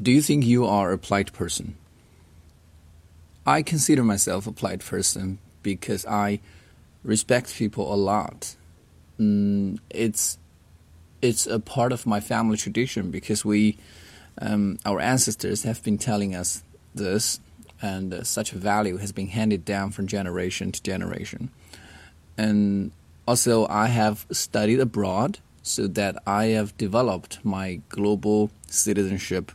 Do you think you are a polite person? I consider myself a polite person because I respect people a lot. Mm, it's it's a part of my family tradition because we um, our ancestors have been telling us this, and uh, such a value has been handed down from generation to generation. And also, I have studied abroad so that I have developed my global citizenship.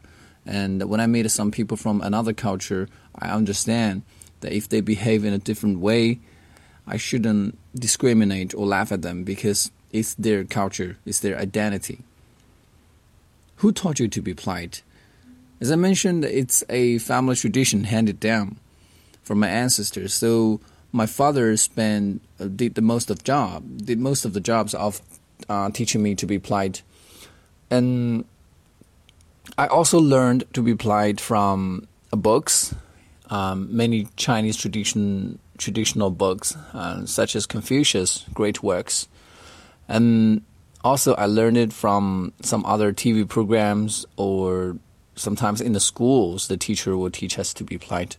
And when I meet some people from another culture, I understand that if they behave in a different way, I shouldn't discriminate or laugh at them because it's their culture, it's their identity. Who taught you to be polite? As I mentioned, it's a family tradition handed down from my ancestors. So my father spent uh, did the most of job, did most of the jobs of uh, teaching me to be polite, and I also learned to be polite from books, um, many Chinese tradition traditional books, uh, such as Confucius' great works, and also I learned it from some other TV programs or sometimes in the schools the teacher will teach us to be polite.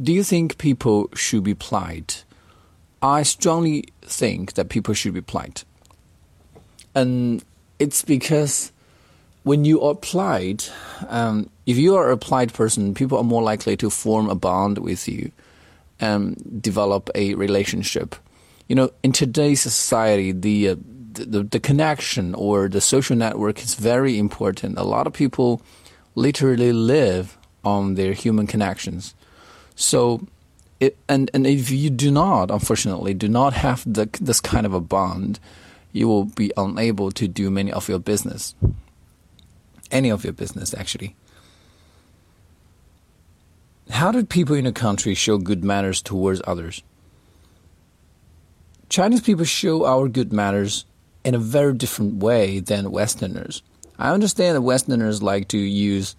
Do you think people should be polite? I strongly think that people should be polite. And it's because when you are applied, um, if you are an applied person, people are more likely to form a bond with you and develop a relationship. You know, in today's society, the, uh, the the connection or the social network is very important. A lot of people literally live on their human connections. So, it, and and if you do not, unfortunately, do not have the, this kind of a bond, you will be unable to do many of your business, any of your business actually. How did people in a country show good manners towards others? Chinese people show our good manners in a very different way than Westerners. I understand that Westerners like to use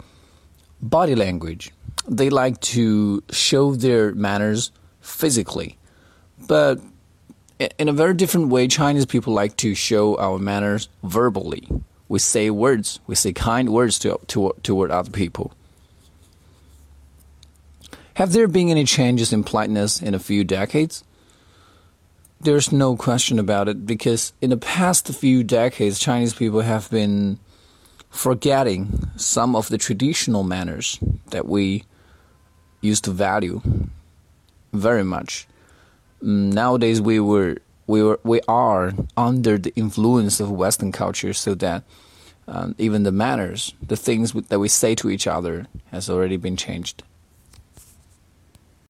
body language they like to show their manners physically. But in a very different way, Chinese people like to show our manners verbally. We say words, we say kind words to, to, toward other people. Have there been any changes in politeness in a few decades? There's no question about it because in the past few decades, Chinese people have been forgetting some of the traditional manners that we used to value very much. Nowadays, we were we were we are under the influence of Western culture, so that um, even the manners, the things that we say to each other, has already been changed.